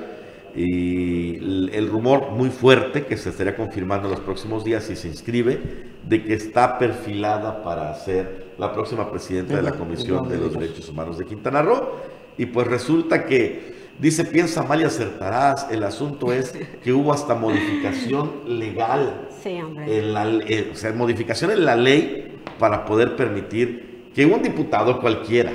Y el, el rumor muy fuerte que se estaría confirmando en los próximos días si se inscribe, de que está perfilada para ser la próxima presidenta de la Comisión de los Derechos Humanos de Quintana Roo. Y pues resulta que dice, piensa mal y acertarás. El asunto es que hubo hasta modificación legal Sí, hombre. en la, eh, o sea, modificación en la ley para poder permitir que un diputado cualquiera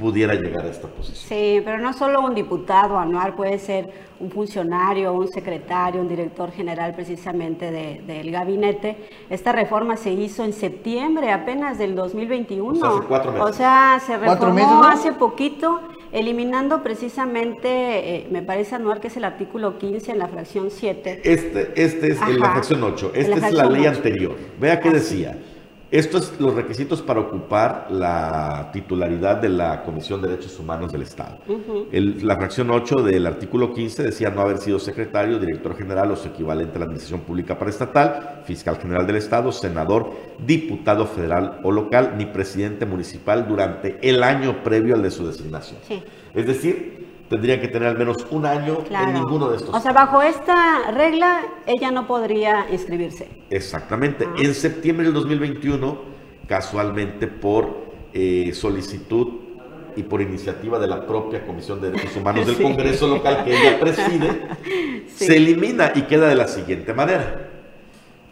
pudiera llegar a esta posición. Sí, pero no solo un diputado anual, puede ser un funcionario, un secretario, un director general precisamente de- del gabinete. Esta reforma se hizo en septiembre apenas del 2021. O sea, hace cuatro meses. O sea, se reformó meses, ¿no? hace poquito, eliminando precisamente, eh, me parece anual que es el artículo 15 en la fracción 7. Este, este es en la fracción 8. En Esta es la ley 8. anterior. Vea qué decía. Estos los requisitos para ocupar la titularidad de la Comisión de Derechos Humanos del Estado. El- la fracción 8 del artículo 15 decía no haber sido secretario, director general o su equivalente a la Administración Pública Paraestatal, fiscal general del Estado, senador, diputado federal o local, ni presidente municipal durante el año previo al de su designación. Sí. Es decir, tendría que tener al menos un año Claro. en ninguno de estos. O sea, bajo esta regla, ella no podría inscribirse. Exactamente. Ah. En septiembre del 2021, casualmente por eh, solicitud y por iniciativa de la propia Comisión de Derechos Humanos del. <laughs> Congreso local que ella preside, <laughs> se elimina y queda de la siguiente manera.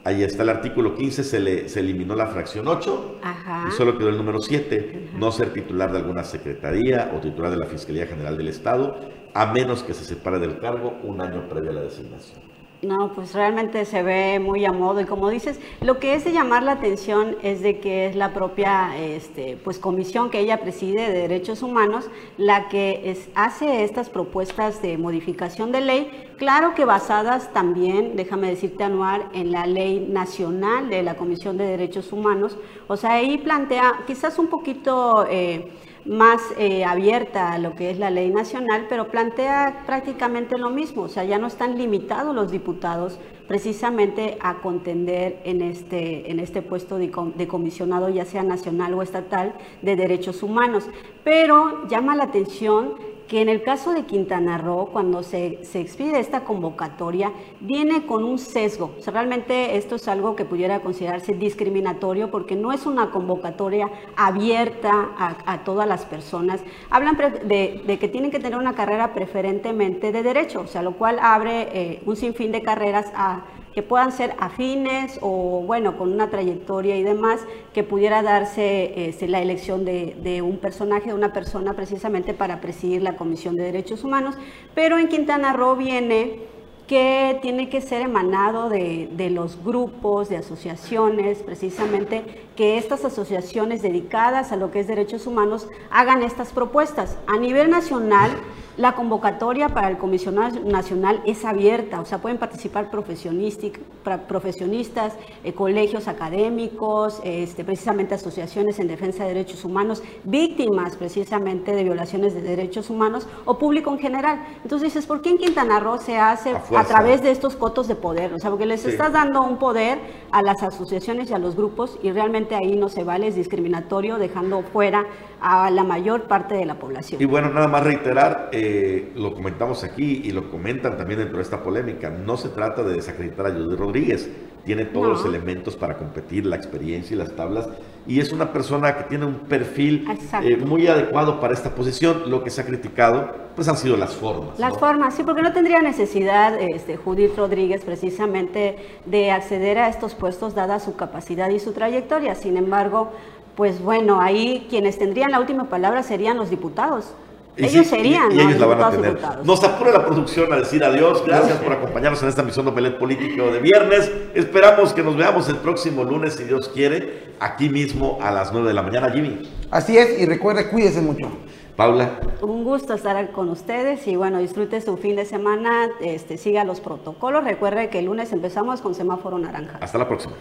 Ahí está el artículo 15, se, le, se eliminó la fracción 8 Ajá. y solo quedó el número 7, no ser titular de alguna secretaría o titular de la Fiscalía General del Estado, a menos que se separe del cargo un año previo a la designación. No, pues realmente se ve muy a modo. Y como dices, lo que es de llamar la atención es de que es la propia este, pues comisión que ella preside de derechos humanos la que es- hace estas propuestas de modificación de ley, claro que basadas también, déjame decirte Anuar, en la ley nacional de la Comisión de Derechos Humanos, o sea, ahí plantea quizás un poquito... eh, más eh, abierta a lo que es la ley nacional, pero plantea prácticamente lo mismo, o sea, ya no están limitados los diputados precisamente a contender en este, en este puesto de, com- de comisionado, ya sea nacional o estatal, de derechos humanos. Pero llama la atención que en el caso de Quintana Roo, cuando se, se expide esta convocatoria, viene con un sesgo. O sea, realmente esto es algo que pudiera considerarse discriminatorio porque no es una convocatoria abierta a, todas las personas. Hablan de, de que tienen que tener una carrera preferentemente de derecho, o sea, lo cual abre eh, un sinfín de carreras a que puedan ser afines o bueno, con una trayectoria y demás, que pudiera darse este, la elección de, de un personaje, de una persona precisamente para presidir la Comisión de Derechos Humanos. Pero en Quintana Roo viene que tiene que ser emanado de, de los grupos, de asociaciones, precisamente que estas asociaciones dedicadas a lo que es derechos humanos hagan estas propuestas. A nivel nacional, la convocatoria para el comisionado nacional es abierta, o sea, pueden participar profesionistas, eh, colegios académicos, este, precisamente asociaciones en defensa de derechos humanos, víctimas precisamente de violaciones de derechos humanos o público en general. Entonces dices, ¿por qué en Quintana Roo se hace a, través de estos cotos de poder? O sea, porque les Sí. estás dando un poder a las asociaciones y a los grupos y realmente ahí no se vale, es discriminatorio, dejando fuera a la mayor parte de la población. Y bueno, nada más reiterar, eh, lo comentamos aquí y lo comentan también dentro de esta polémica, no se trata de desacreditar a Judith Rodríguez, tiene todos No. los elementos para competir, la experiencia y las tablas, y es una persona que tiene un perfil eh, muy adecuado para esta posición, lo que se ha criticado, pues han sido las formas. Las ¿no? formas, sí, porque no tendría necesidad este, Judith Rodríguez precisamente de acceder a estos puestos dada su capacidad y su trayectoria. Sin embargo, pues bueno, ahí quienes tendrían la última palabra serían los diputados. Y ellos sí, serían y, y ¿no? ellos la van a y tener. Nos apura la producción a decir adiós. Gracias por acompañarnos en esta emisión de Pelet Político de viernes. Esperamos que nos veamos el próximo lunes, si Dios quiere, aquí mismo a las 9 de la mañana. Jimmy, Así es, y recuerde, cuídese mucho. Paula. Un gusto estar con ustedes y bueno, disfrute su fin de semana, este, siga los protocolos. Recuerde que el lunes empezamos con semáforo naranja. Hasta la próxima.